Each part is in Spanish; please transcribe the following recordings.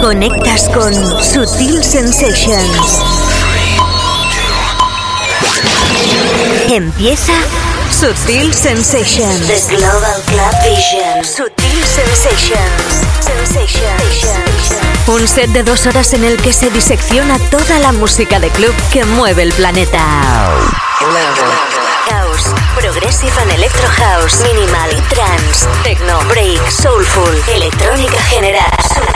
Conectas con Sutil Sensations. Empieza Sutil Sensations. The Global Club Vision. Sutil Sensations. Sensations. Un set de dos horas en el que se disecciona toda la música de club que mueve el planeta. House, Progressive and Electro House, Minimal, Trance, Techno, Break, Soulful, Electrónica General,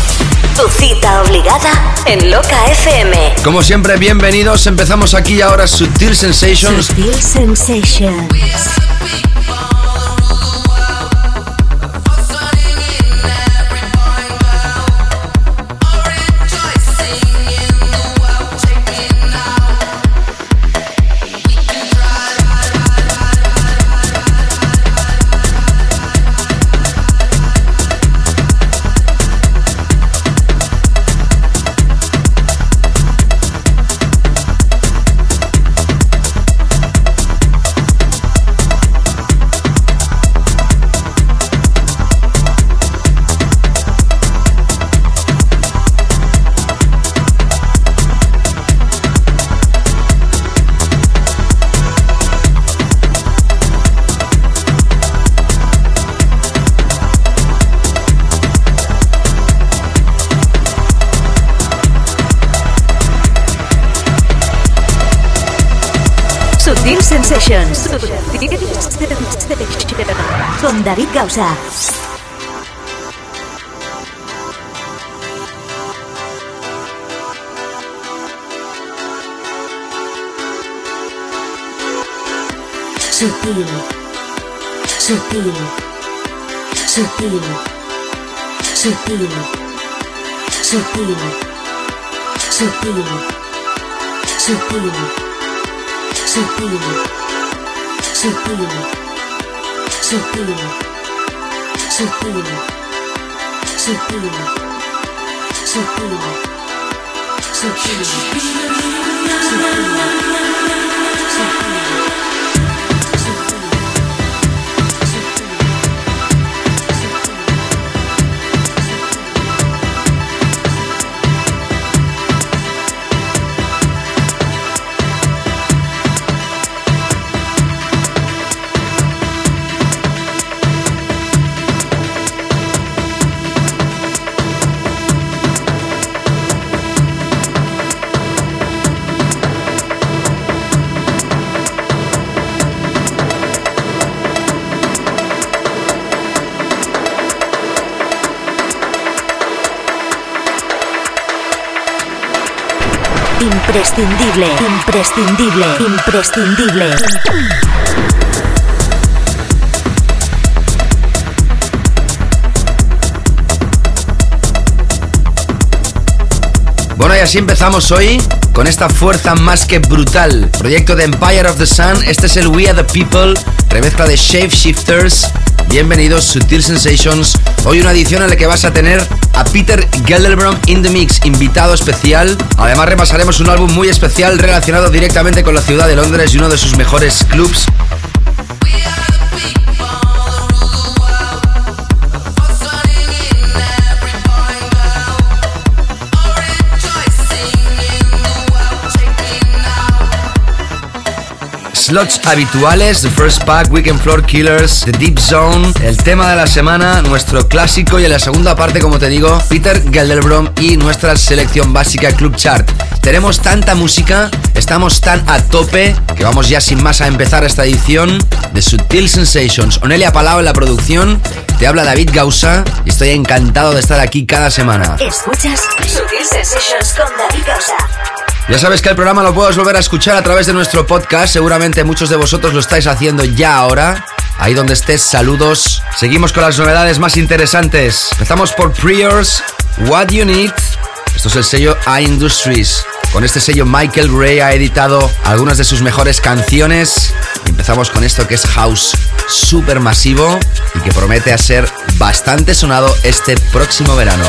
Tu cita obligada en Loca FM. Como siempre, bienvenidos. Empezamos aquí ahora Sutil Sensations. Sutil Sensations. David Gausa. Sutil. Sutil. Sutil. Sutil. Sutil. Sutil. Sutil. Sutil, sutil, sutil, sutil, sutil, sutil, sutil, Imprescindible, imprescindible, imprescindible. Bueno, y así empezamos hoy con esta fuerza más que brutal. Proyecto de Empire of the Sun. Este es el We Are the People, remezcla de Shape Shifters. Bienvenidos, Sutil Sensations. Hoy una edición en la que vas a tener a Peter Gelderbrom in the Mix, invitado especial. Además repasaremos un álbum muy especial relacionado directamente con la ciudad de Londres y uno de sus mejores clubs. Slots habituales, The First Pack, Weekend Floor Killers, The Deep Zone, el tema de la semana, nuestro clásico y en la segunda parte, como te digo, Peter Gelderbrom y nuestra selección básica Club Chart. Tenemos tanta música, estamos tan a tope que vamos ya sin más a empezar esta edición de Sutil Sensations. Onelia Palau en la producción, te habla David Gausa y estoy encantado de estar aquí cada semana. Escuchas Sutil Sensations con David Gausa. Ya sabes que el programa lo puedes volver a escuchar a través de nuestro podcast. Seguramente muchos de vosotros lo estáis haciendo ya ahora. Ahí donde estés, saludos. Seguimos con las novedades más interesantes. Empezamos por Priors, What You Need. Esto es el sello iIndustries. Con este sello Michael Gray ha editado algunas de sus mejores canciones. Empezamos con esto que es House super masivo y que promete a ser bastante sonado este próximo verano.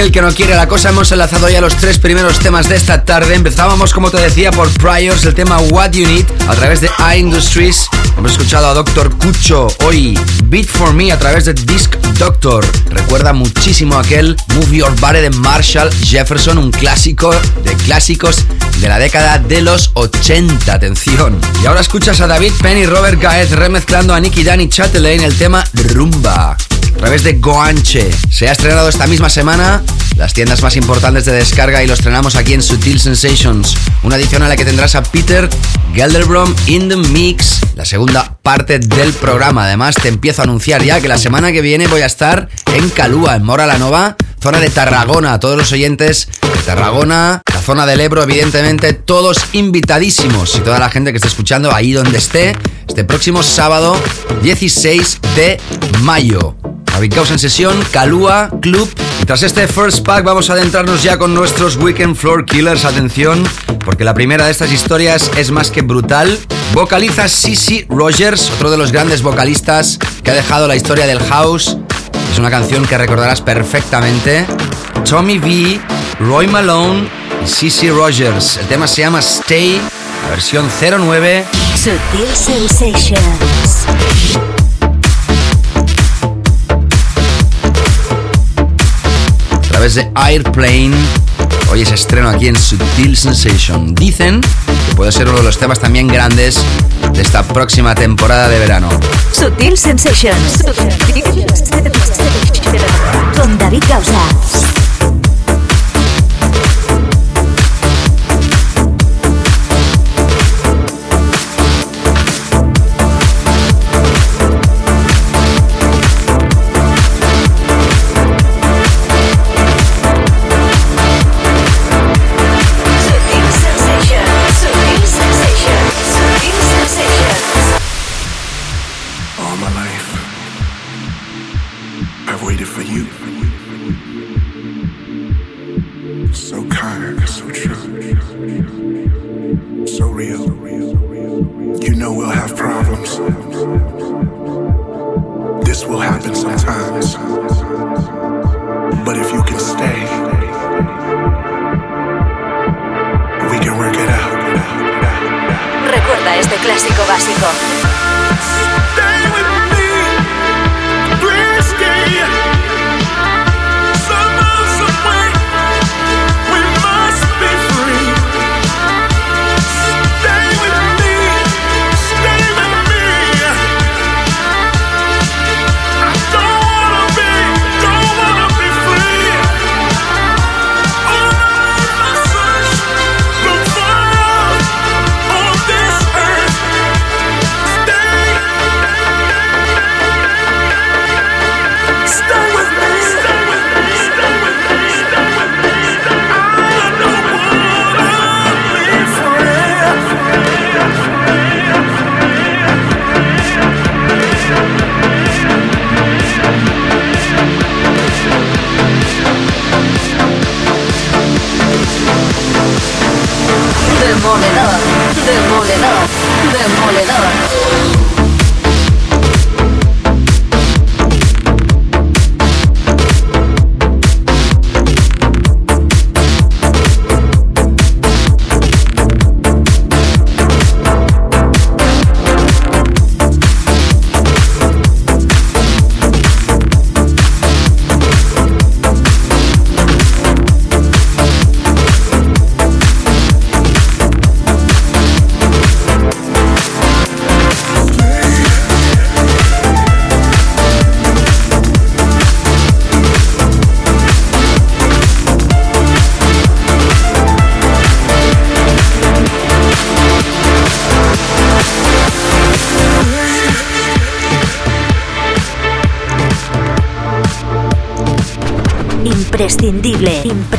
Aquel que no quiere la cosa. Hemos enlazado ya los tres primeros temas de esta tarde. Empezábamos, como te decía, por Priors, el tema What You Need a través de iIndustries. Hemos escuchado a Doctor Cucho hoy, Beat for Me a través de Disc Doctor. Recuerda muchísimo aquel Move Your Body de Marshall Jefferson, un clásico de clásicos de la década de los 80. Atención. Y ahora escuchas a David Penn y Robert Gaez remezclando a Nicky Danny Chatelain el tema Rumba través de Goanche. Se ha estrenado esta misma semana las tiendas más importantes de descarga y lo estrenamos aquí en Sutil Sensations. Una edición a la que tendrás a Peter Gelderbrom in the Mix, la segunda parte del programa. Además, te empiezo a anunciar ya que la semana que viene voy a estar en Calúa, en Mora la Nova, zona de Tarragona. Todos los oyentes de Tarragona, la zona del Ebro, evidentemente, todos invitadísimos. Y toda la gente que esté escuchando ahí donde esté, este próximo sábado 16 de mayo. David en sesión, Calúa Club. Y tras este first pack vamos a adentrarnos ya con nuestros Weekend Floor Killers. Atención, porque la primera de estas historias es más que brutal. Vocaliza Sissy Rogers, otro de los grandes vocalistas que ha dejado la historia del house. Es una canción que recordarás perfectamente. Tommy V, Roy Malone y Sissy Rogers. El tema se llama Stay, versión 09. Sutil Sensations. Través de Airplane. Hoy es estreno aquí en Sutil Sensation. Dicen que puede ser uno de los temas también grandes de esta próxima temporada de verano. Sutil Sensations. Con David Gausa.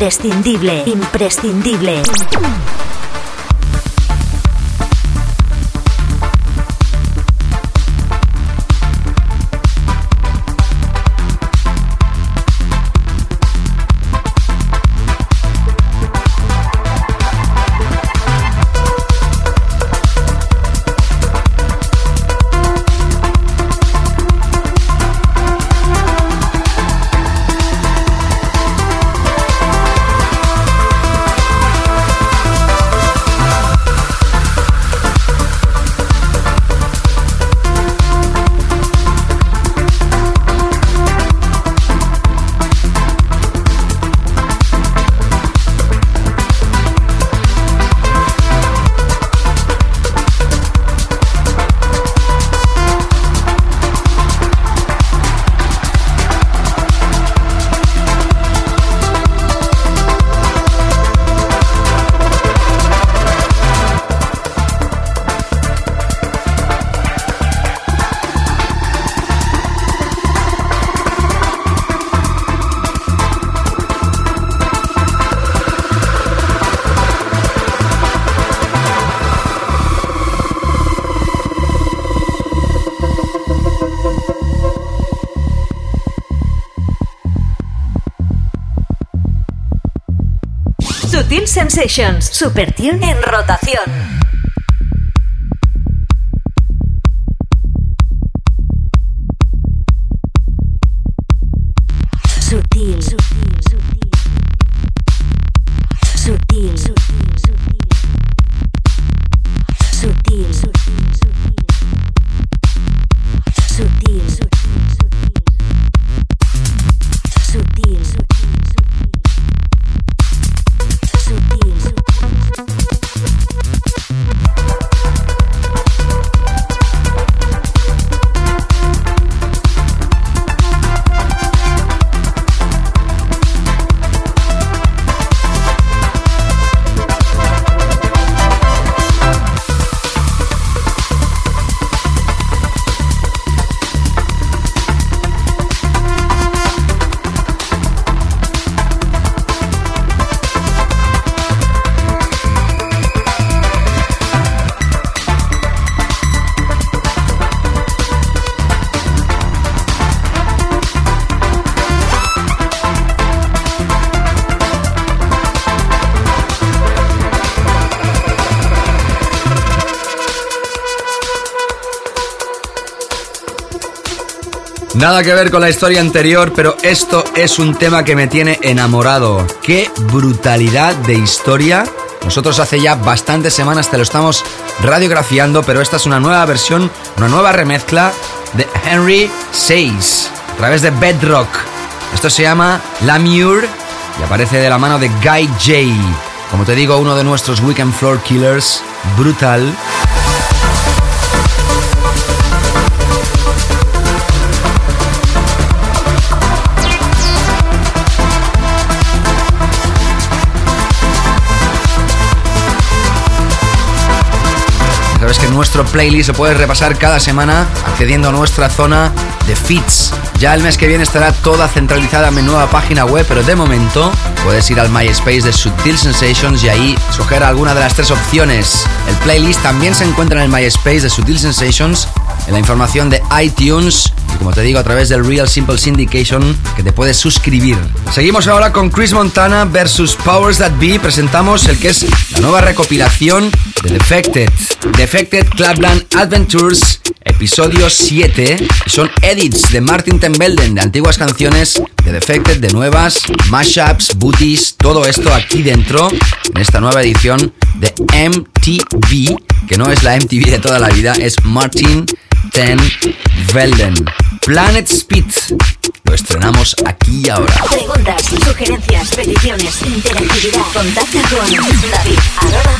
Imprescindible, imprescindible, Sensations, Super Tune en rotación. Nada que ver con la historia anterior, pero esto es un tema que me tiene enamorado. ¡Qué brutalidad de historia! Nosotros hace ya bastantes semanas te lo estamos radiografiando, pero esta es una nueva versión, una nueva remezcla de Henry Says a través de Bedrock. Esto se llama La Mure y aparece de la mano de Guy J. Como te digo, uno de nuestros Weekend Floor Killers, brutal. Nuestro playlist lo puedes repasar cada semana accediendo a nuestra zona de feeds. Ya el mes que viene estará toda centralizada en mi nueva página web, pero de momento puedes ir al MySpace de Sutil Sensations y ahí escoger alguna de las tres opciones. El playlist también se encuentra en el MySpace de Sutil Sensations, en la información de iTunes y como te digo a través del Real Simple Syndication que te puedes suscribir. Seguimos ahora con Chris Montana versus Powers That Be. Presentamos el que es la nueva recopilación de Defected. Defected Clubland Adventures, episodio 7. Son edits de Martin Tembelden de antiguas canciones de Defected, de nuevas, mashups, booties, todo esto aquí dentro en esta nueva edición de MTV, que no es la MTV de toda la vida, es Martin Ten Velden. Planet Speed. Lo estrenamos aquí y ahora. Preguntas, sugerencias, peticiones, interactividad. Contacta con David, arroba.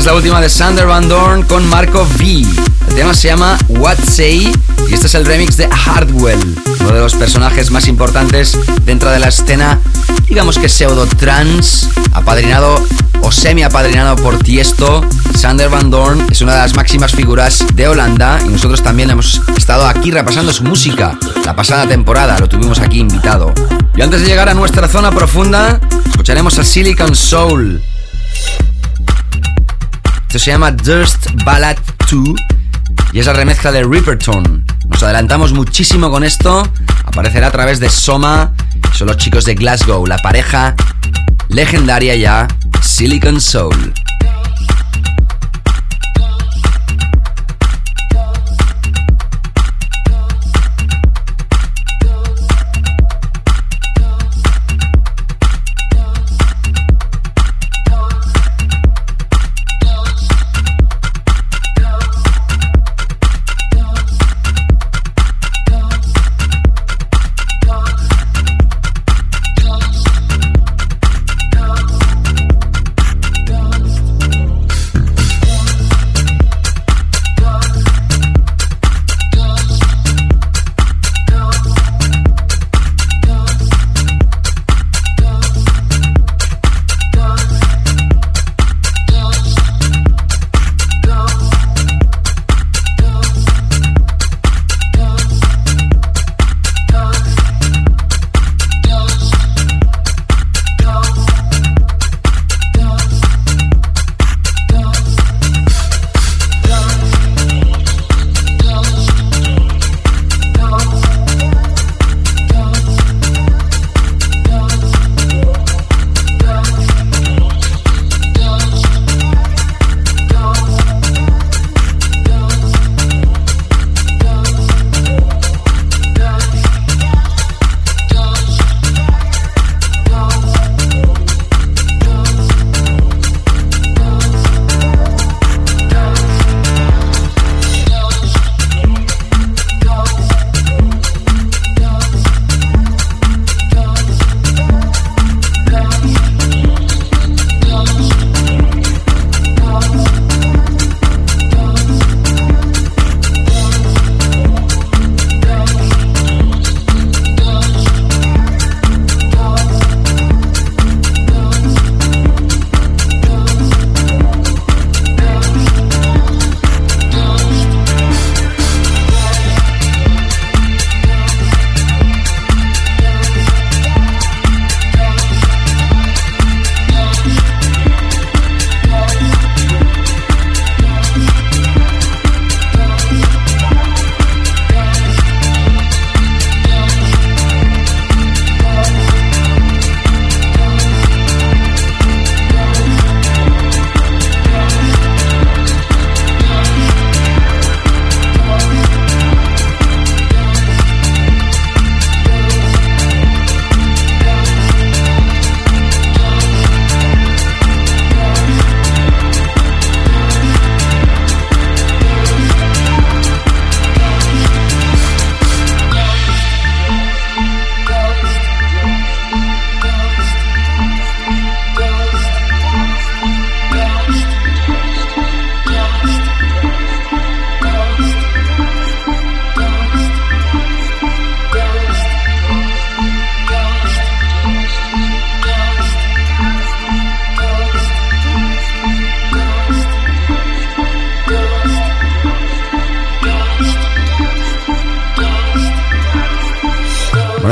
Es la última de Sander Van Dorn con Marco V. El tema se llama What Say y este es el remix de Hardwell, uno de los personajes más importantes dentro de la escena, digamos que pseudo trans, apadrinado o semi apadrinado por Tiesto. Sander Van Dorn es una de las máximas figuras de Holanda y nosotros también hemos estado aquí repasando su música. La pasada temporada lo tuvimos aquí invitado. Y antes de llegar a nuestra zona profunda, escucharemos a Silicon Soul esto se llama Durst Ballad 2 y es la remezcla de Ripperton. Nos adelantamos muchísimo con esto. Aparecerá a través de Soma. Son los chicos de Glasgow, la pareja legendaria ya, Silicon Soul.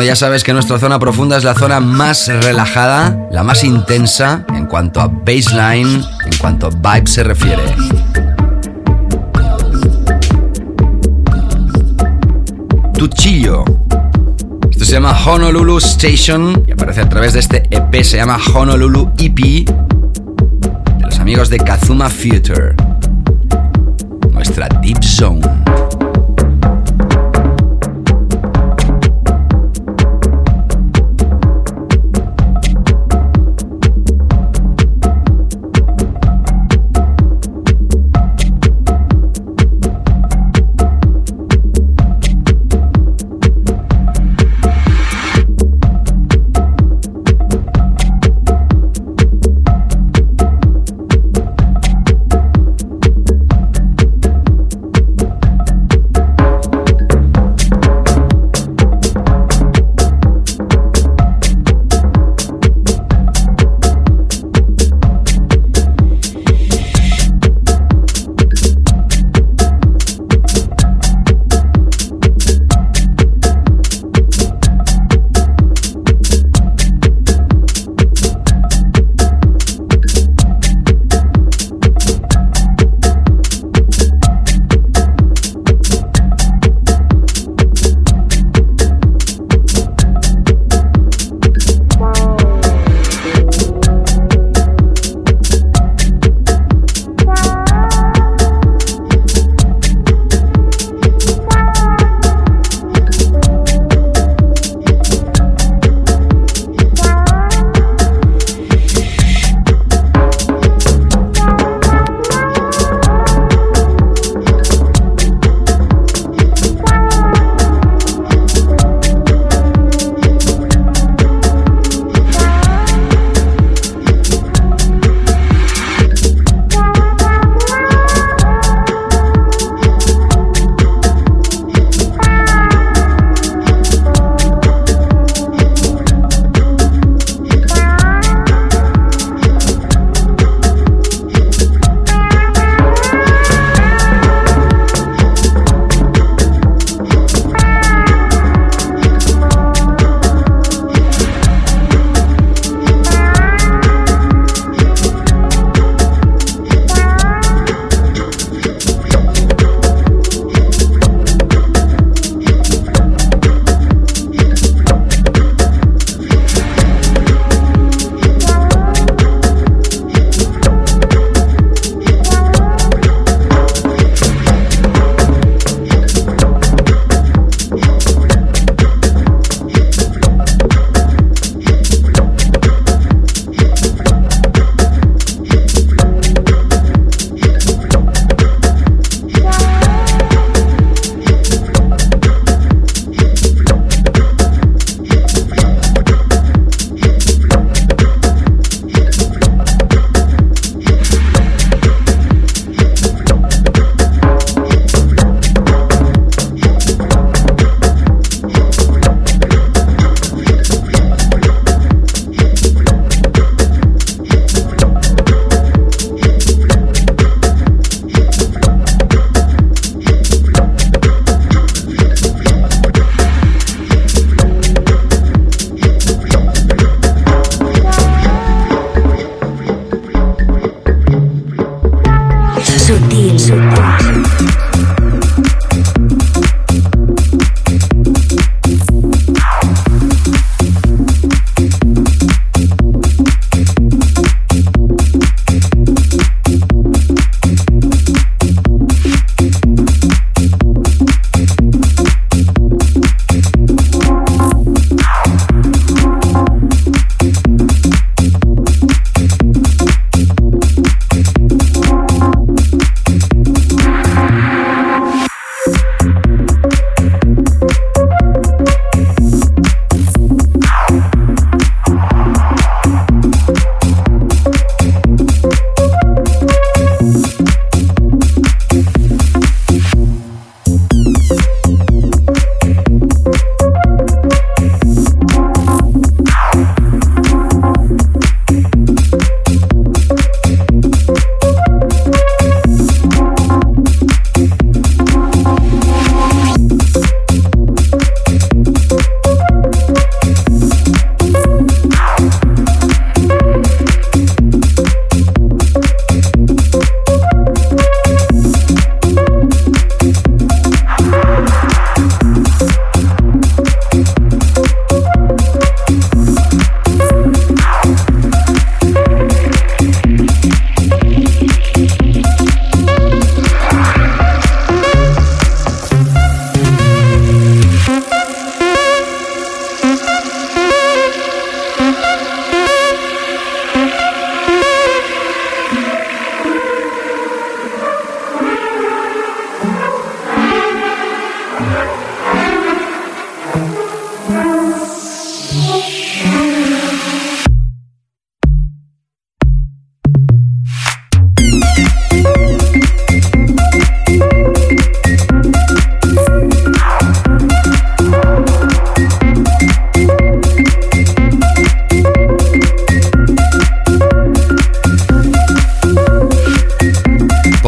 Ya sabes que nuestra zona profunda es la zona más relajada, la más intensa en cuanto a baseline, en cuanto a vibe se refiere. Tuchillo. Esto se llama Honolulu Station y aparece a través de este EP, se llama Honolulu EP de los amigos de Kazuma Future. Nuestra Deep Zone.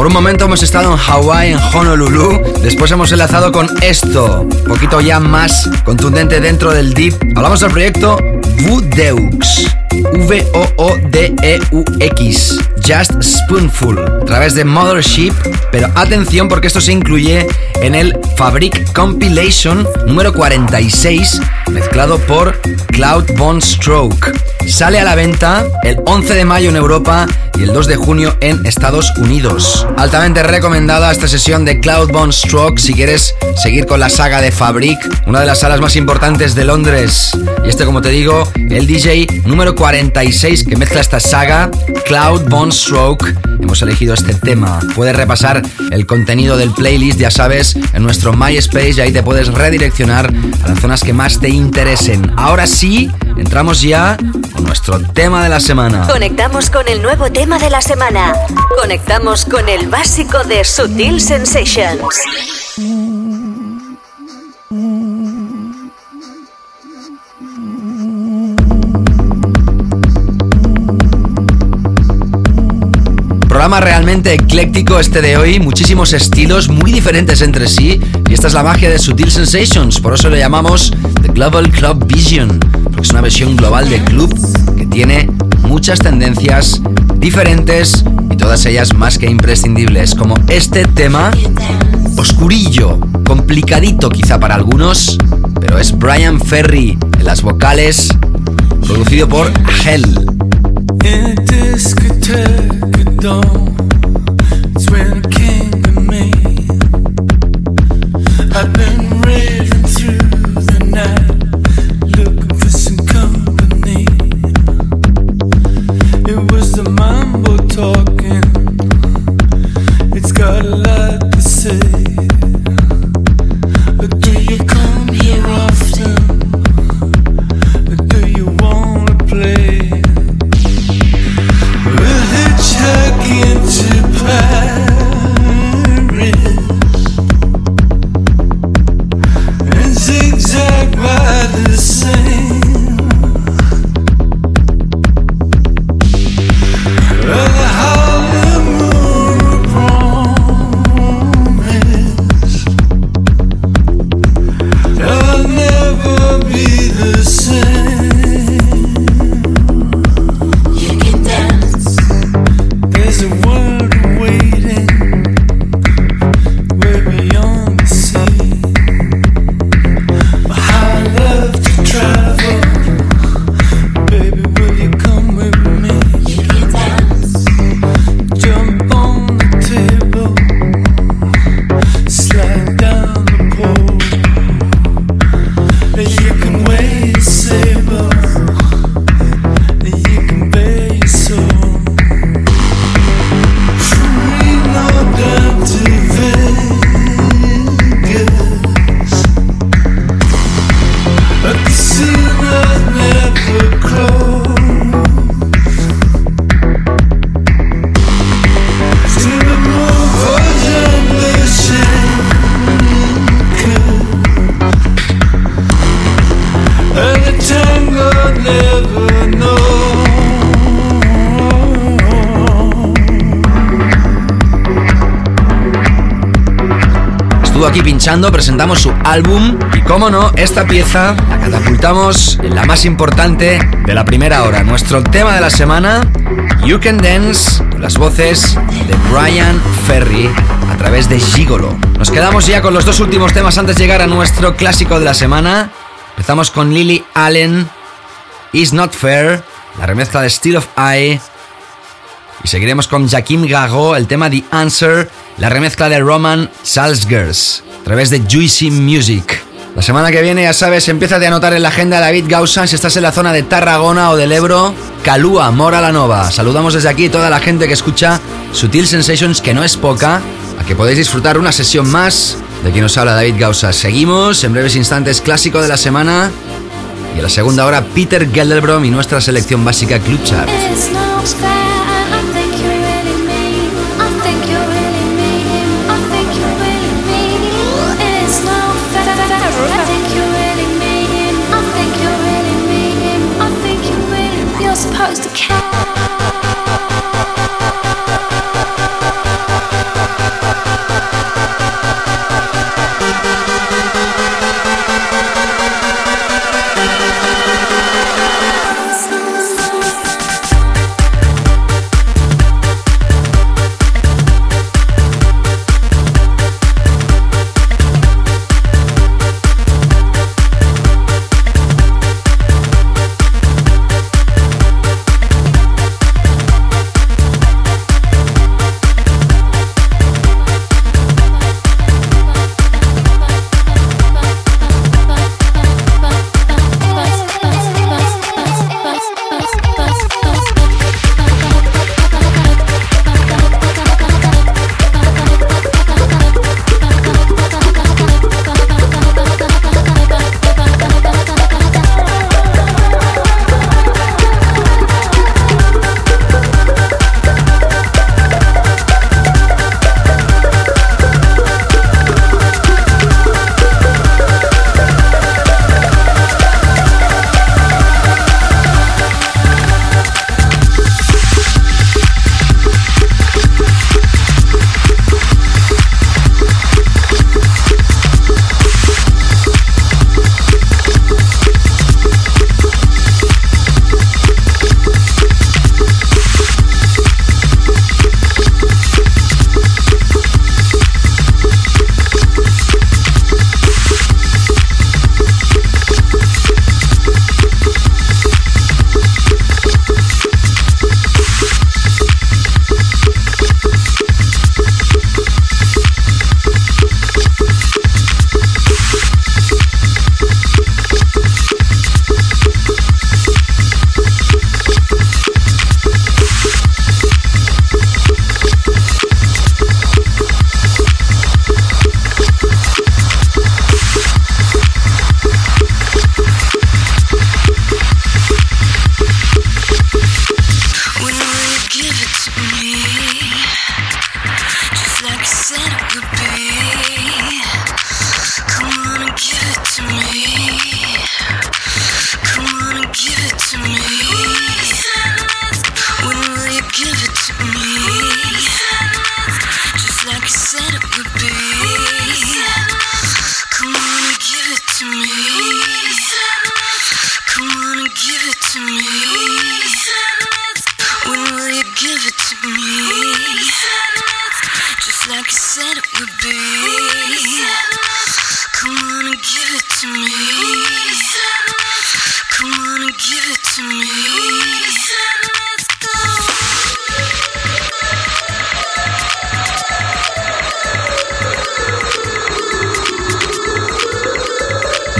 Por un momento hemos estado en Hawái, en Honolulu. Después hemos enlazado con esto, un poquito ya más contundente dentro del deep. Hablamos del proyecto Voodeux. V-O-O-D-E-U-X. Just Spoonful. A través de Mothership. Pero atención porque esto se incluye en el Fabric Compilation número 46. Mezclado por Cloud Bone Stroke. Sale a la venta el 11 de mayo en Europa y el 2 de junio en Estados Unidos. Altamente recomendada esta sesión de Cloud Bone Stroke si quieres seguir con la saga de Fabric, una de las salas más importantes de Londres. Y este, como te digo, el DJ número 46 que mezcla esta saga, Cloud Bone Stroke. Hemos elegido este tema. Puedes repasar el contenido del playlist, ya sabes, en nuestro MySpace y ahí te puedes redireccionar a las zonas que más te interesen. Ahora sí, entramos ya con nuestro tema de la semana. Conectamos con el nuevo tema de la semana. Conectamos con el básico de Sutil Sensations. Programa realmente ecléctico este de hoy, muchísimos estilos muy diferentes entre sí. Y esta es la magia de Sutil Sensations, por eso lo llamamos The Global Club Vision, porque es una versión global de club que tiene muchas tendencias diferentes y todas ellas más que imprescindibles, como este tema oscurillo, complicadito quizá para algunos, pero es Brian Ferry en las vocales, producido por Hell. Dawn. It's when it came to me. I've been presentamos su álbum y como no, esta pieza la catapultamos en la más importante de la primera hora. Nuestro tema de la semana, You Can Dance, las voces de Brian Ferry a través de Gigolo. Nos quedamos ya con los dos últimos temas antes de llegar a nuestro clásico de la semana. Empezamos con Lily Allen, Is Not Fair, la remezcla de Steel of Eye. Y seguiremos con Jaquim Gago, el tema The Answer, la remezcla de Roman Salzgers través de Juicy Music. La semana que viene, ya sabes, empieza a anotar en la agenda David Gausa si estás en la zona de Tarragona o del Ebro, Calúa, Mora la Nova. Saludamos desde aquí toda la gente que escucha Sutil Sensations, que no es poca, a que podéis disfrutar una sesión más de quien nos habla David Gausa. Seguimos en breves instantes, clásico de la semana. Y en la segunda hora, Peter Gelderbrom y nuestra selección básica Club Chart.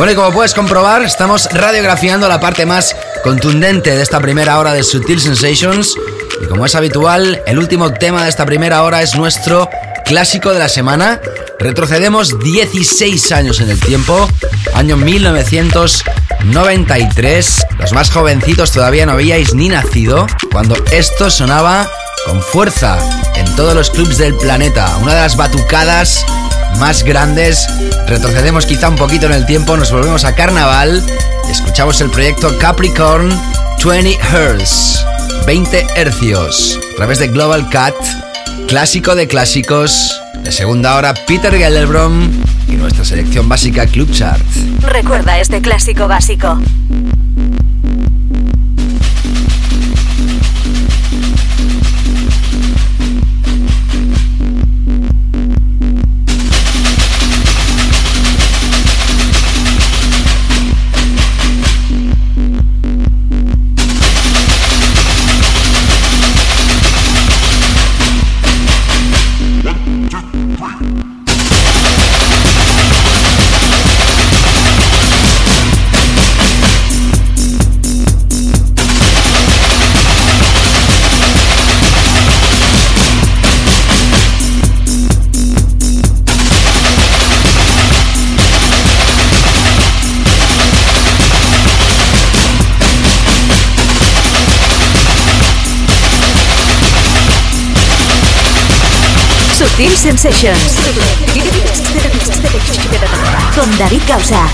Bueno, y como puedes comprobar, estamos radiografiando la parte más contundente de esta primera hora de Sutil Sensations. Y como es habitual, el último tema de esta primera hora es nuestro clásico de la semana. Retrocedemos 16 años en el tiempo, año 1993. Los más jovencitos todavía no habíais ni nacido cuando esto sonaba con fuerza en todos los clubs del planeta. Una de las batucadas más grandes. Retrocedemos quizá un poquito en el tiempo, nos volvemos a carnaval escuchamos el proyecto Capricorn 20 Hz, 20 hercios, a través de Global Cat, clásico de clásicos. De segunda hora, Peter Gellerbrom y nuestra selección básica Club Chart. Recuerda este clásico básico. Sutil Sensations. Con David Causa.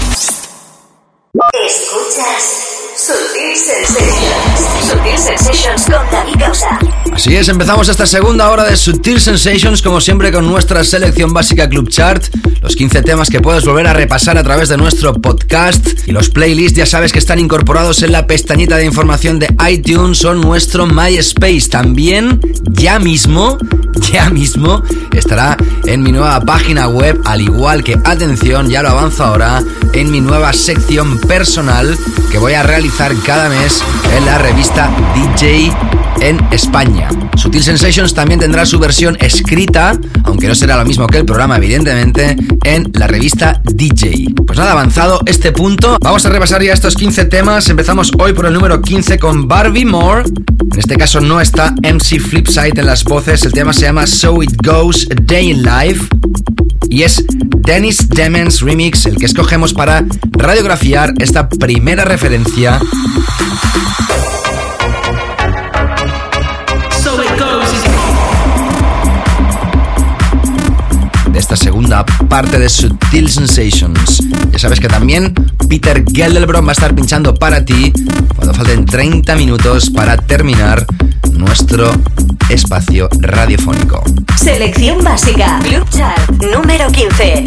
Escuchas Sutil Sensations. Sutil Sensations con David Causa. Así es, empezamos esta segunda hora de Sutil Sensations, como siempre, con nuestra selección básica Club Chart. Los 15 temas que puedes volver a repasar a través de nuestro podcast. Y los playlists, ya sabes que están incorporados en la pestañita de información de iTunes o nuestro MySpace. También, ya mismo, ya mismo, estará en mi nueva página web, al igual que, atención, ya lo avanzo ahora, en mi nueva sección personal que voy a realizar cada mes en la revista DJ en España. Sutil Sensations también tendrá su versión escrita, aunque no será lo mismo que el programa, evidentemente, en la revista DJ. Pues nada, avanzado este punto, vamos a repasar ya estos 15 temas. Empezamos hoy por el número 15 con Barbie Moore. En este caso no está MC Flipside en las voces, el tema se llama So It Goes, A Day in Life. Y es Dennis Demens Remix el que escogemos para radiografiar esta primera referencia esta segunda parte de Sutil Sensations. Ya sabes que también Peter Geldelbrom va a estar pinchando para ti cuando falten 30 minutos para terminar nuestro espacio radiofónico. Selección básica. Club Chart número 15.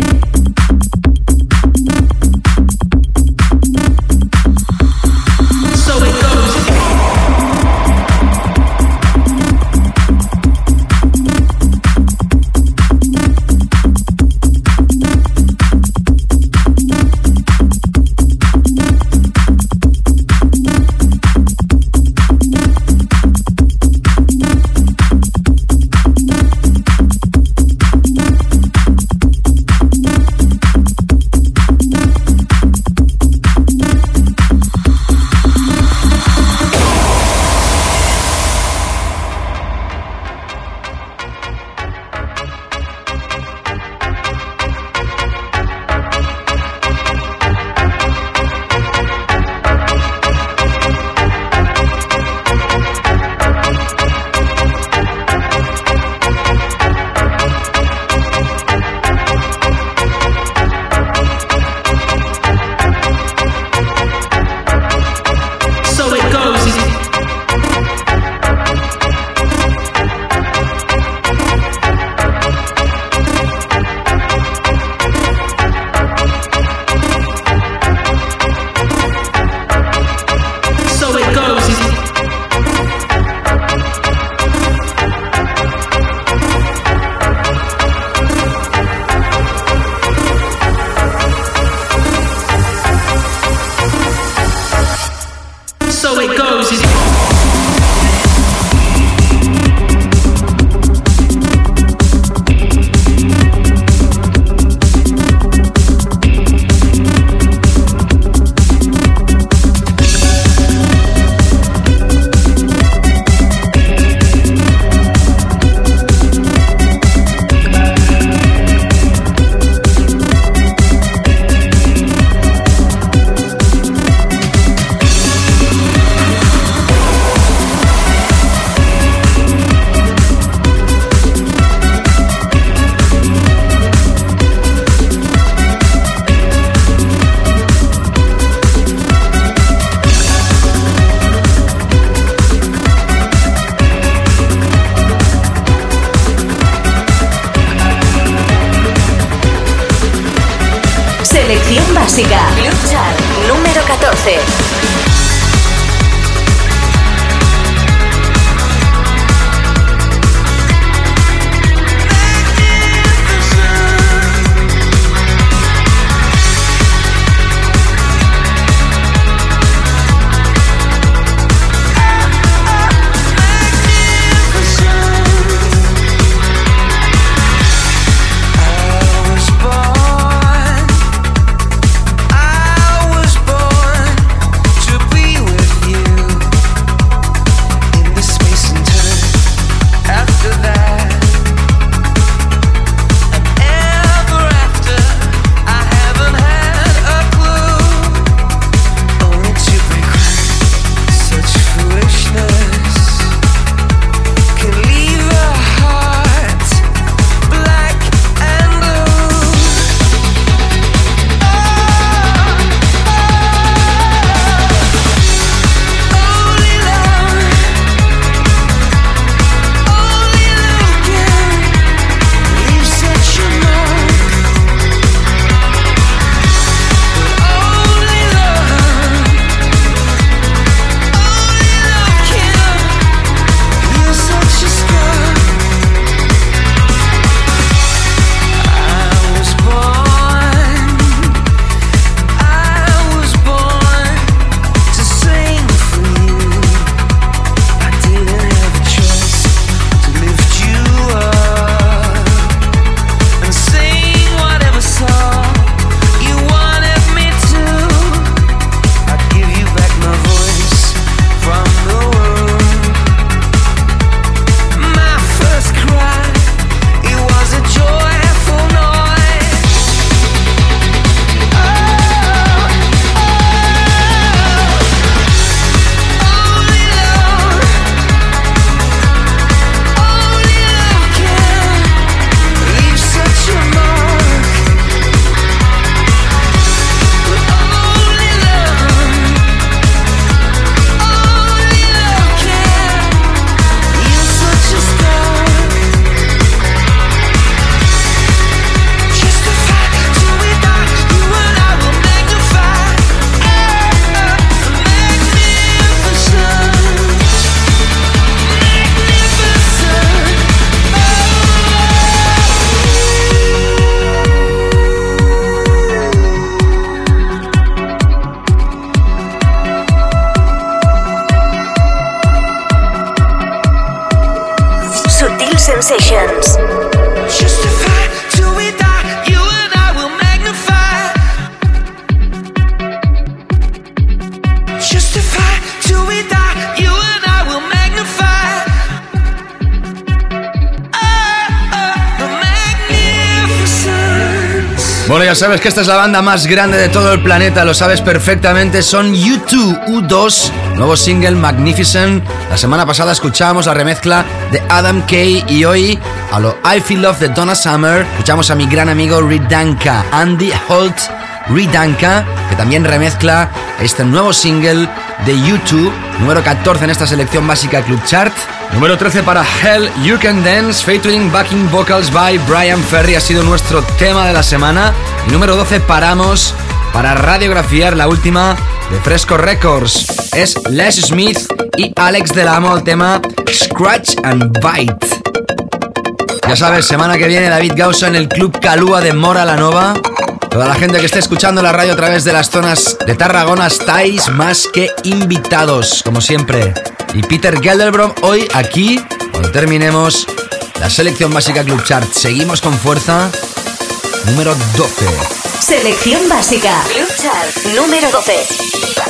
Sabes que esta es la banda más grande de todo el planeta, lo sabes perfectamente, son U2, U2, nuevo single Magnificent. La semana pasada escuchábamos la remezcla de Adam Kay y hoy a lo I Feel Love de Donna Summer escuchamos a mi gran amigo Ridanka, Andy Holt Ridanka, que también remezcla este nuevo single de U2, número 14 en esta selección básica Club Chart. Número 13 para Hell You Can Dance, featuring backing vocals by Brian Ferry, ha sido nuestro tema de la semana. Y número 12 paramos para radiografiar la última de Fresco Records. Es Les Smith y Alex Delamo, el tema Scratch and Bite. Ya sabes, semana que viene David Gausa en el Club Calúa de Mora la Nova. Toda la gente que esté escuchando la radio a través de las zonas de Tarragona estáis más que invitados, como siempre. Y Peter Gelderbrom hoy aquí, cuando terminemos la selección básica Club Chart. Seguimos con fuerza. Número 12. Selección básica Club Chart número 12.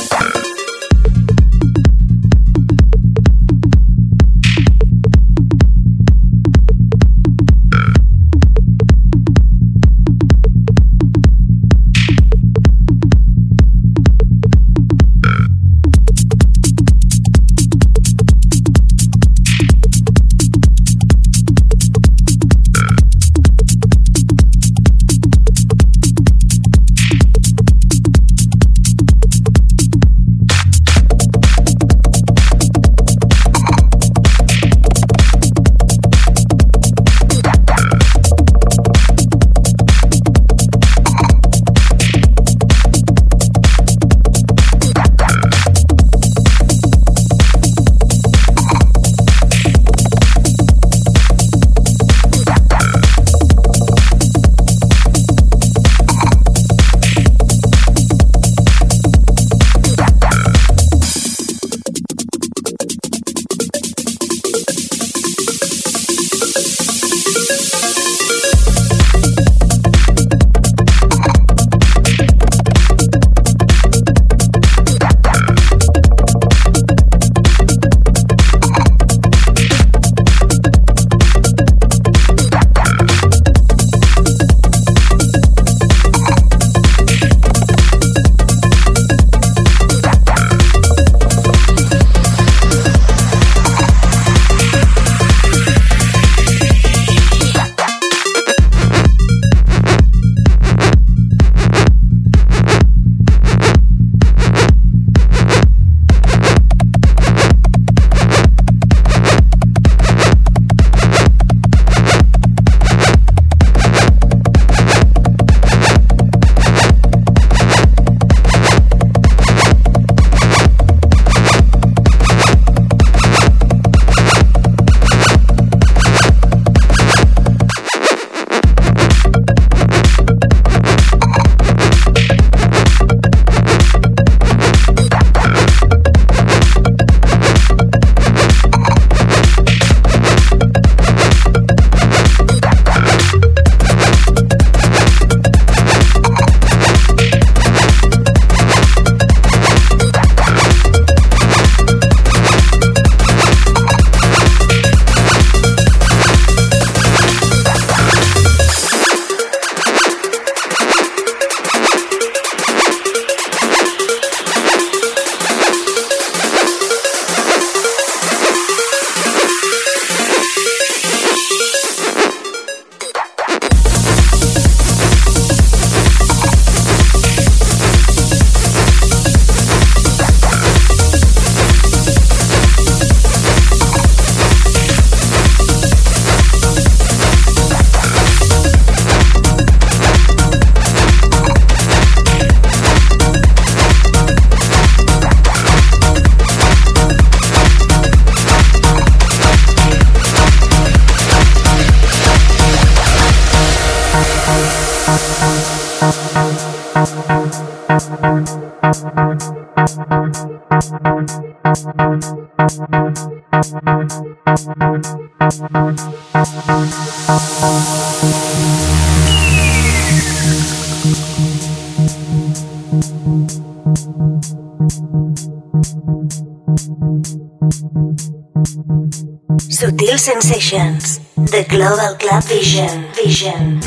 The Global Club Vision. Vision.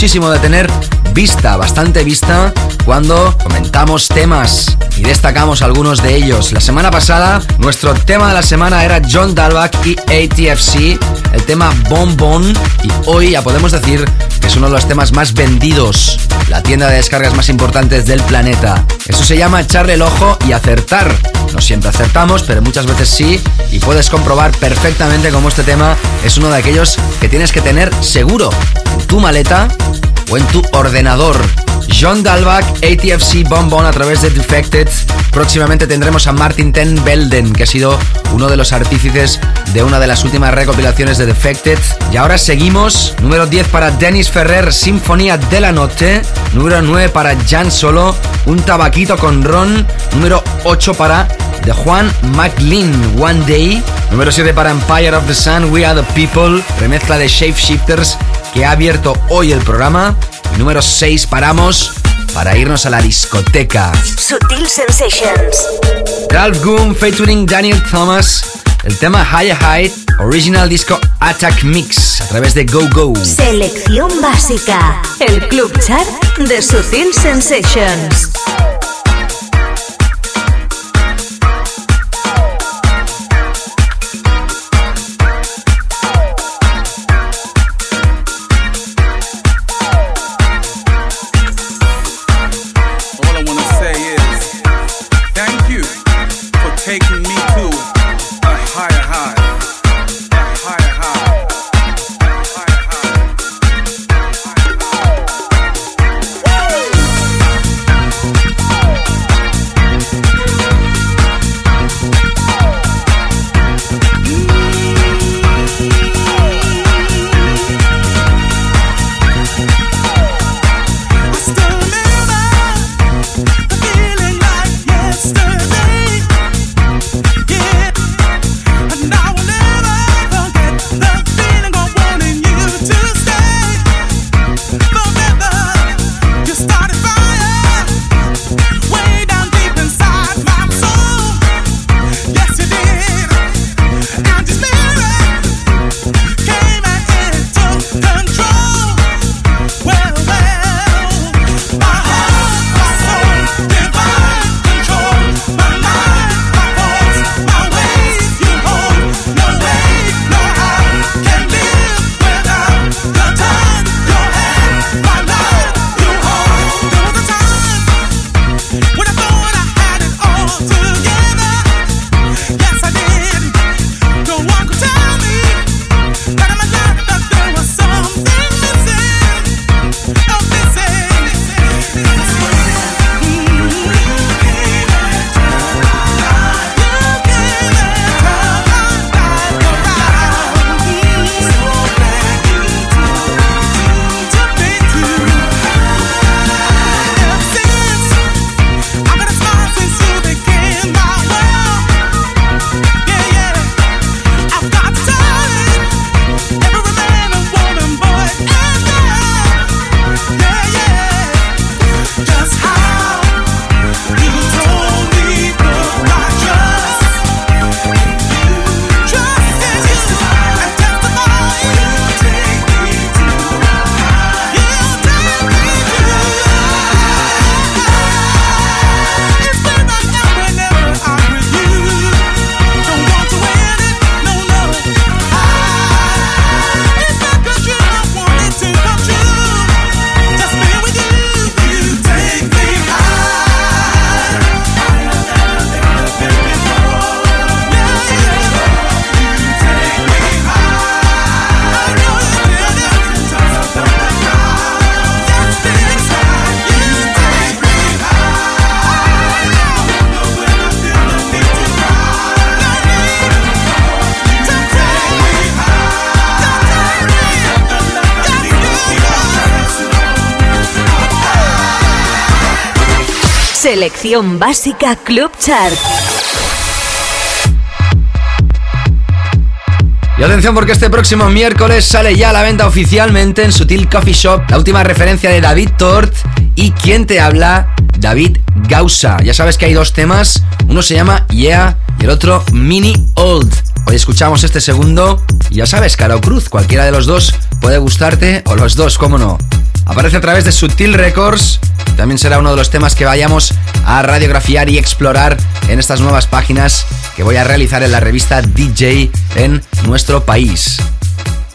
Muchísimo de tener vista, bastante vista, cuando comentamos temas y destacamos algunos de ellos. La semana pasada, nuestro tema de la semana era John Dalbach y ATFC, el tema Bon Bon, y hoy ya podemos decir que es uno de los temas más vendidos, la tienda de descargas más importantes del planeta. Eso se llama echarle el ojo y acertar. No siempre acertamos, pero muchas veces sí, y puedes comprobar perfectamente cómo este tema es uno de aquellos que tienes que tener seguro en tu maleta o en tu ordenador. John Dalbach, ATFC Bonbon a través de Defected. Próximamente tendremos a Martin Ten Belden, que ha sido uno de los artífices de una de las últimas recopilaciones de Defected. Y ahora seguimos. Número 10 para Dennis Ferrer, Sinfonía de la Noche. Número 9 para Jan Solo, Un Tabaquito con Ron. Número 8 para de Juan McLean, One Day. Número 7 para Empire of the Sun, We Are the People. Remezcla de Shape Shifters que ha abierto hoy el programa. Número 6 paramos para irnos a la discoteca. Sutil Sensations. Ralph Goom featuring Daniel Thomas. El tema Higher Height, Original Disco Attack Mix a través de Go Go. Selección básica. El club chat de Sutil Sensations. Selección básica Club Chart. Y atención porque este próximo miércoles sale ya a la venta oficialmente en Sutil Coffee Shop la última referencia de David Tort y quien te habla, David Gausa. Ya sabes que hay dos temas, uno se llama Yeah y el otro Mini Old. Hoy escuchamos este segundo y ya sabes, cara o cruz, cualquiera de los dos puede gustarte o los dos, cómo no. Aparece a través de Sutil Records también será uno de los temas que vayamos a radiografiar y explorar en estas nuevas páginas que voy a realizar en la revista DJ en nuestro país.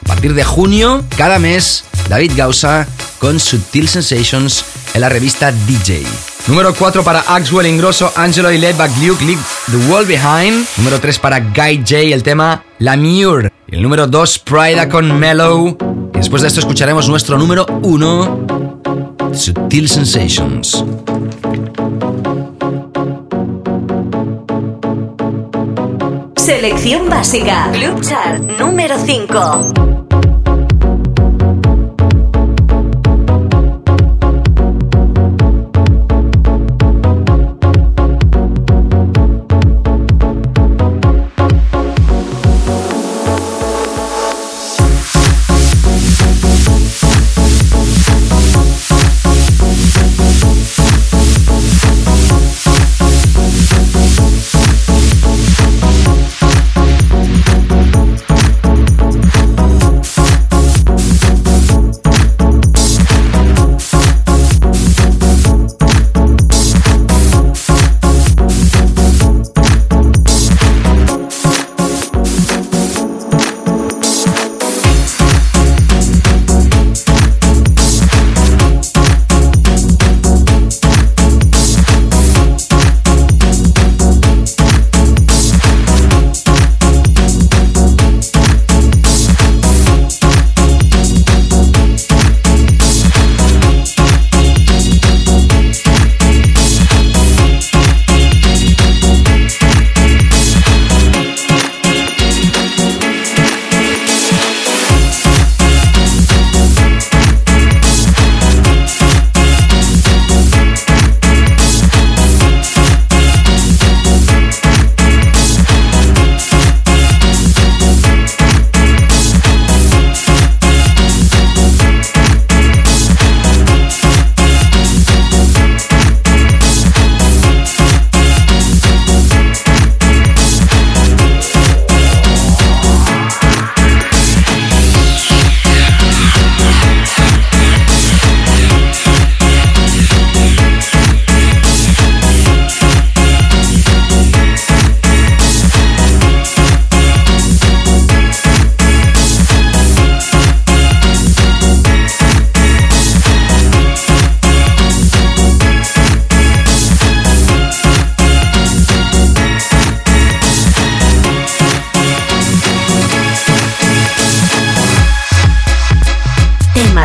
A partir de junio, cada mes, David Gausa con Subtil Sensations en la revista DJ. Número 4 para Axwell Ingrosso, Angelo y Led Luke, Leave the Wall Behind. Número 3 para Guy J, el tema La Mure. el número 2, Prida con Mellow. Después de esto escucharemos nuestro número 1, Subtle Sensations. Selección básica. Club Chart número 5.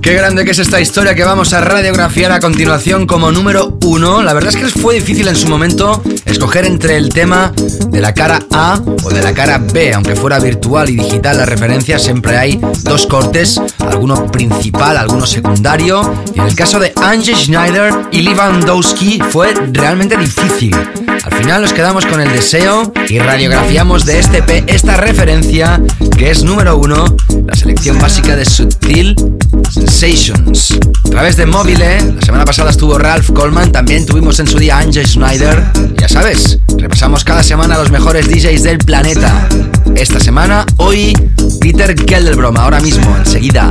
Qué grande que es esta historia que vamos a radiografiar a continuación como número uno. La verdad es que fue difícil en su momento escoger entre el tema de la cara A o de la cara B, aunque fuera virtual y digital la referencia, siempre hay dos cortes, alguno principal, alguno secundario. Y en el caso de Angie Schneider y Lewandowski fue realmente difícil. Al final nos quedamos con el deseo y radiografiamos de este P esta referencia que es número uno, la selección básica de Sutil Sensations. A través de Mobile, la semana pasada estuvo Ralph Coleman, también tuvimos en su día Angel Schneider. Ya sabes, repasamos cada semana los mejores DJs del planeta. Esta semana, hoy, Peter Gelderbrom, ahora mismo, enseguida.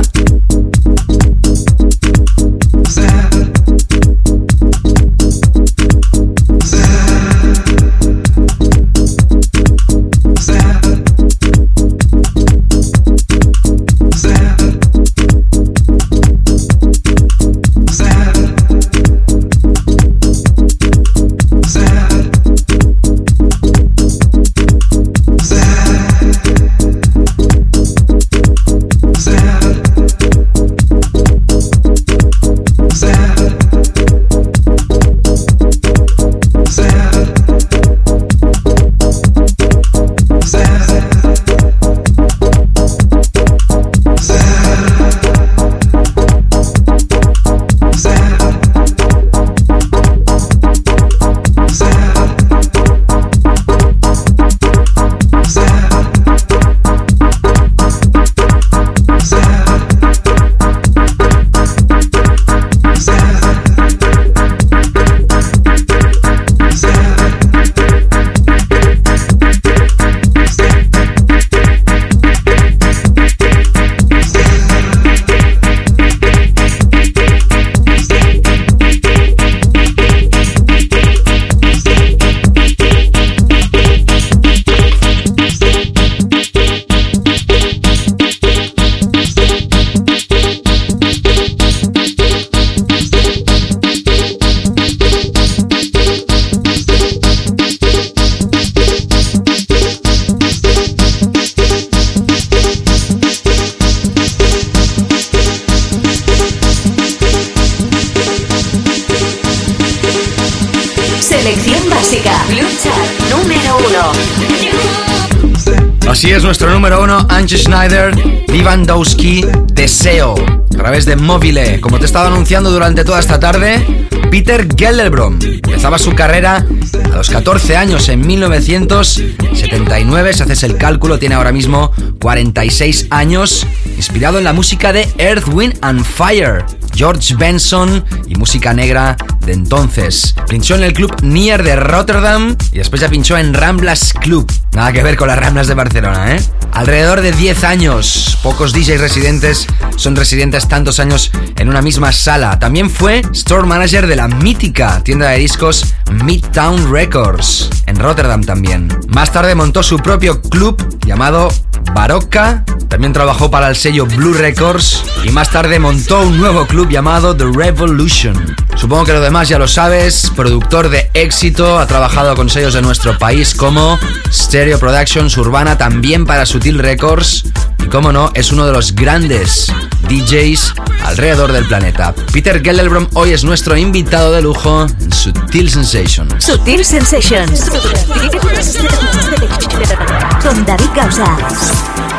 Schneider, Lewandowski, Deseo, a través de Mobile. Como te he estado anunciando durante toda esta tarde, Peter Gelderbrom empezaba su carrera a los 14 años en 1979. Si haces el cálculo, tiene ahora mismo 46 años, inspirado en la música de Earth, Wind and Fire. George Benson y música negra de entonces. Pinchó en el club Nier de Rotterdam y después ya pinchó en Ramblas Club. Nada que ver con las Ramblas de Barcelona, ¿eh? Alrededor de 10 años. Pocos DJs residentes son residentes tantos años en una misma sala. También fue store manager de la mítica tienda de discos Midtown Records, en Rotterdam también. Más tarde montó su propio club llamado Barocca, también trabajó para el sello Blue Records y más tarde montó un nuevo club llamado The Revolution. Supongo que lo demás ya lo sabes, productor de éxito, ha trabajado con sellos de nuestro país como Stereo Productions Urbana, también para Sutil Records y como no, es uno de los grandes DJs alrededor del planeta. Peter Geldelbrom hoy es nuestro invitado de lujo en Sutil Sensations. Sutil Sensations. Con David Causa.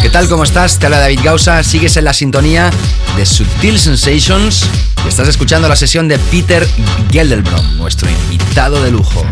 ¿Qué tal? ¿Cómo estás? Te habla David Gausa. Sigues en la sintonía de Subtil Sensations. Y estás escuchando la sesión de Peter Geldelbrom, nuestro invitado de lujo.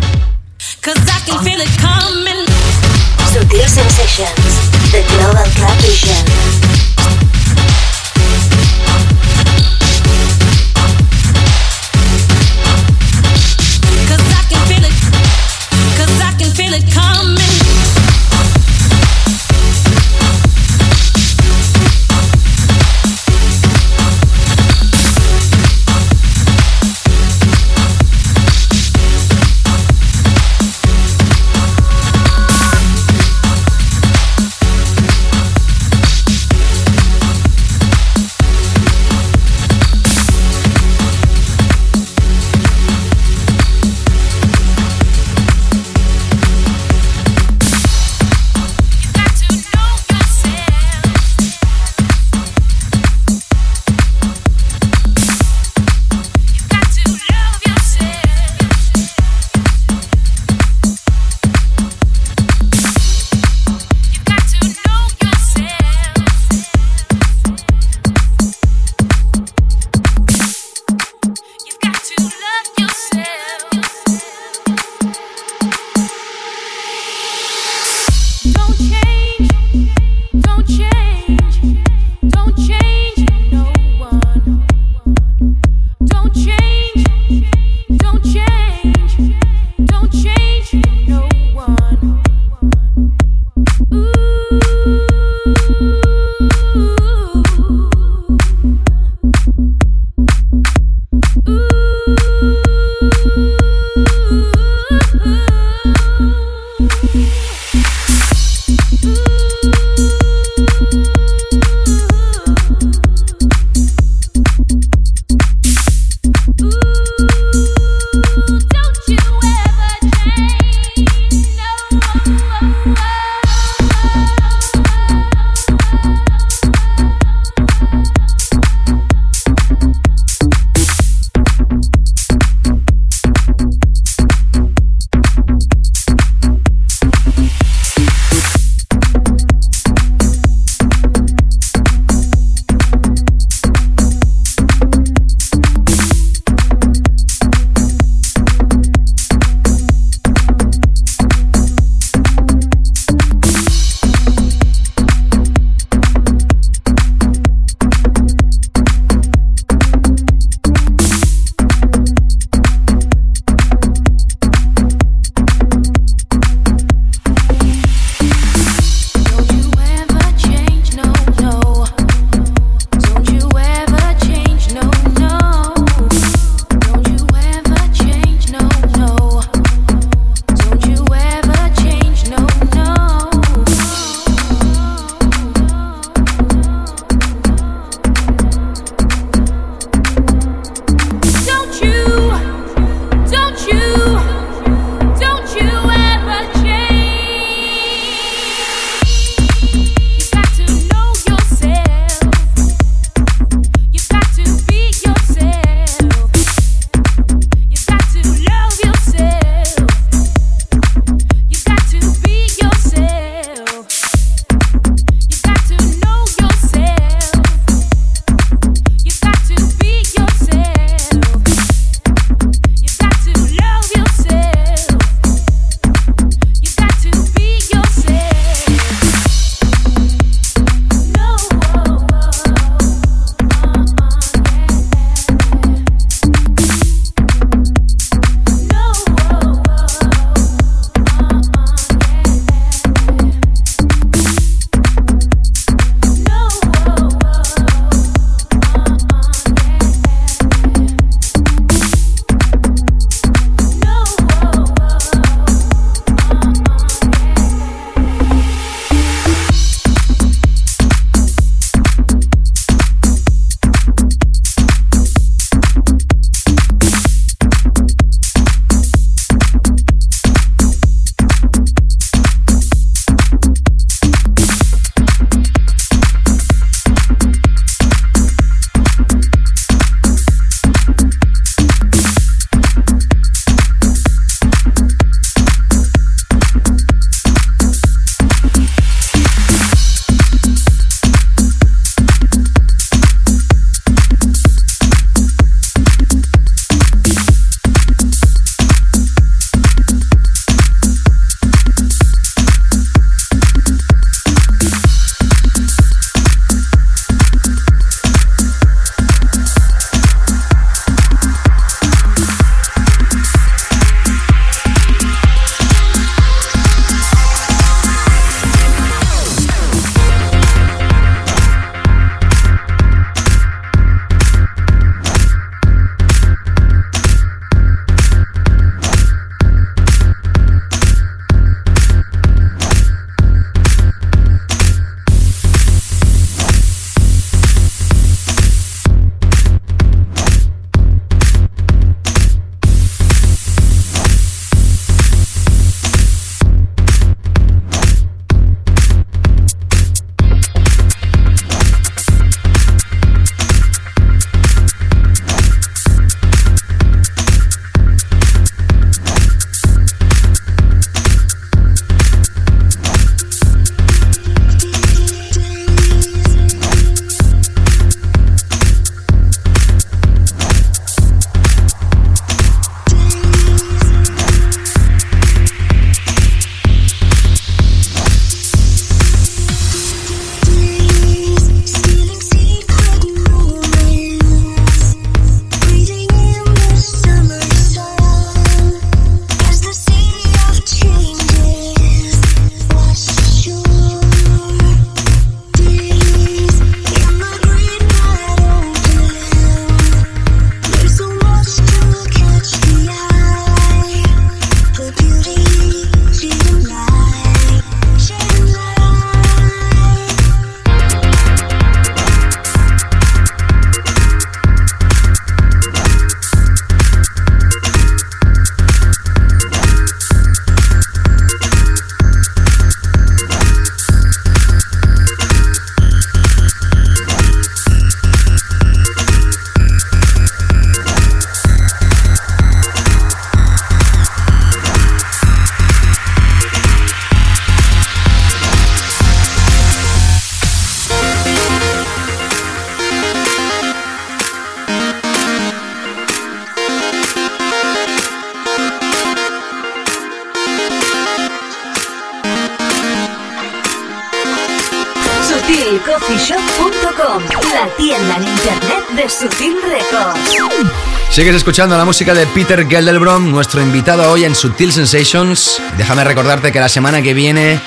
Sigues escuchando la música de Peter Geldelbrom, nuestro invitado hoy en Sutil Sensations. Déjame recordarte que la semana que viene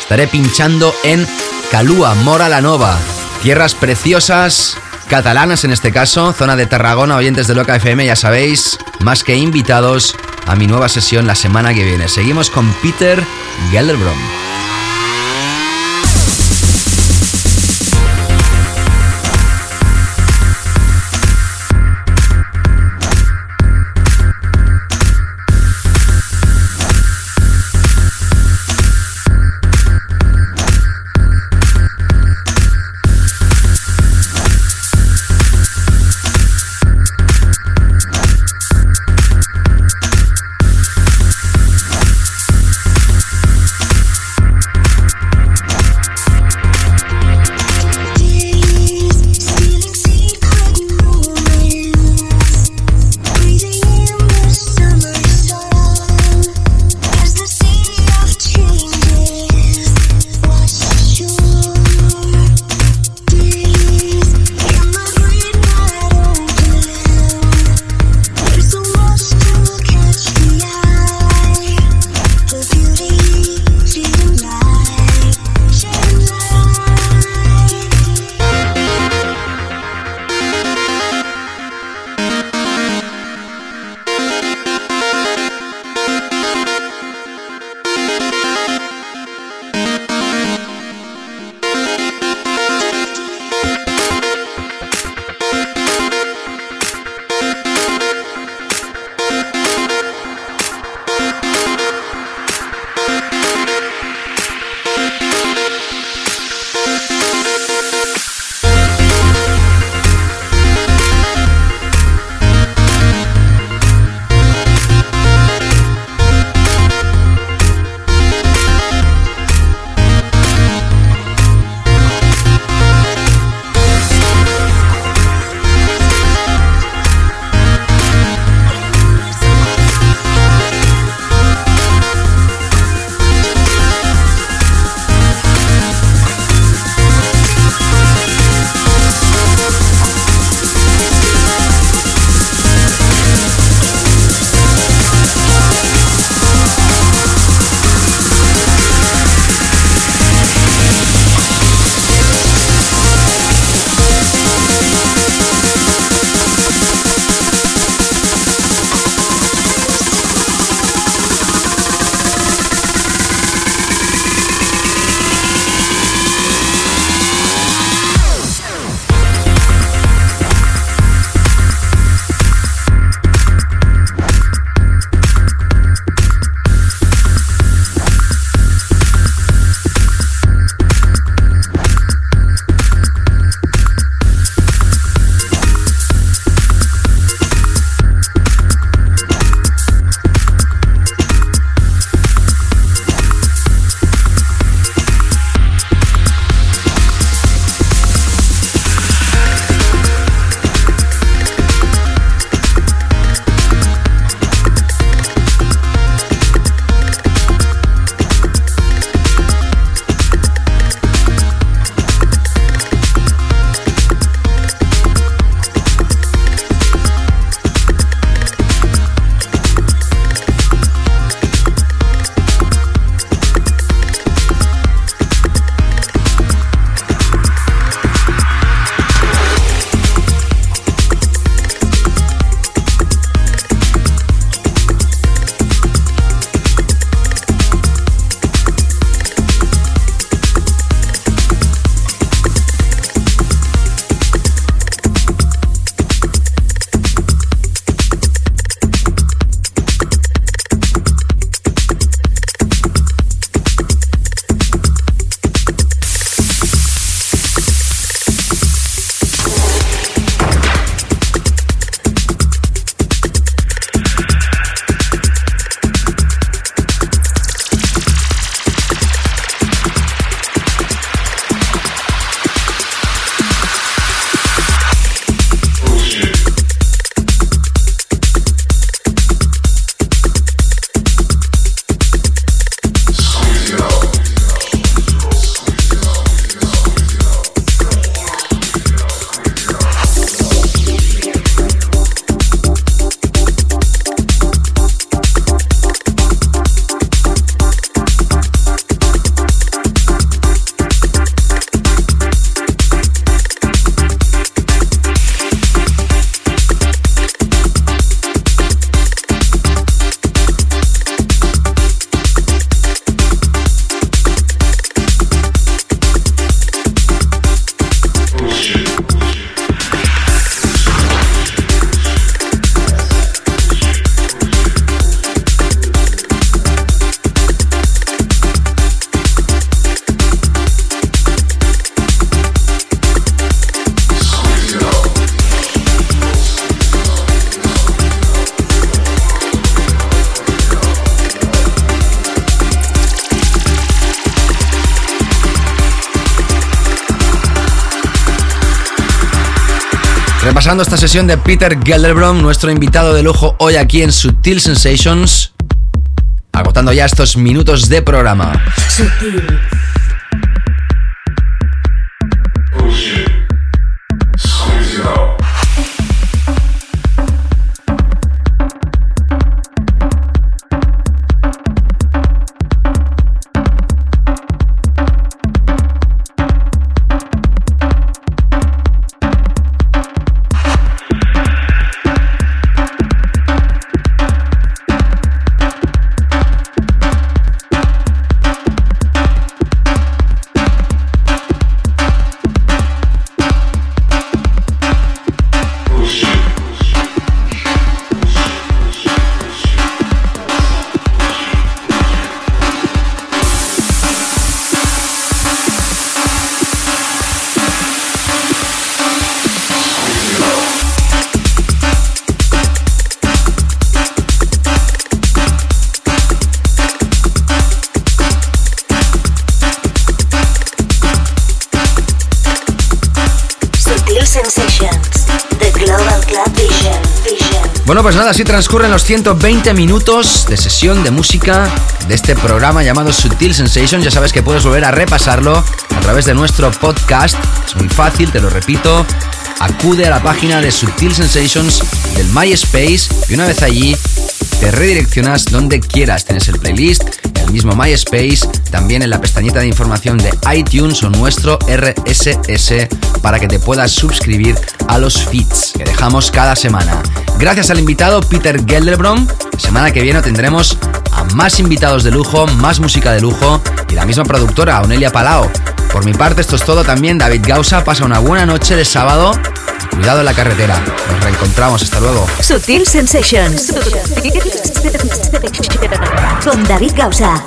estaré pinchando en Calúa, Mora la Nova. Tierras preciosas, catalanas en este caso, zona de Tarragona, oyentes de Loca FM, ya sabéis, más que invitados a mi nueva sesión la semana que viene. Seguimos con Peter Gelderbrom. Repasando esta sesión de Peter Gelderbrom, nuestro invitado de lujo hoy aquí en Sutil Sensations, agotando ya estos minutos de programa. Sutil así transcurren los 120 minutos de sesión de música de este programa llamado Sutil Sensations. Ya sabes que puedes volver a repasarlo a través de nuestro podcast. Es muy fácil, te lo repito. Acude a la página de Sutil Sensations del MySpace y una vez allí te redireccionas donde quieras. Tienes el playlist, el mismo MySpace, también en la pestañita de información de iTunes o nuestro RSS para que te puedas suscribir a los feeds que dejamos cada semana. Gracias al invitado Peter Gelderbrom. La semana que viene tendremos a más invitados de lujo, más música de lujo y la misma productora, Onelia Palao. Por mi parte, esto es todo también. David Gausa pasa una buena noche de sábado. Cuidado en la carretera. Nos reencontramos. Hasta luego. Sutil Sensations. Con David Gausa.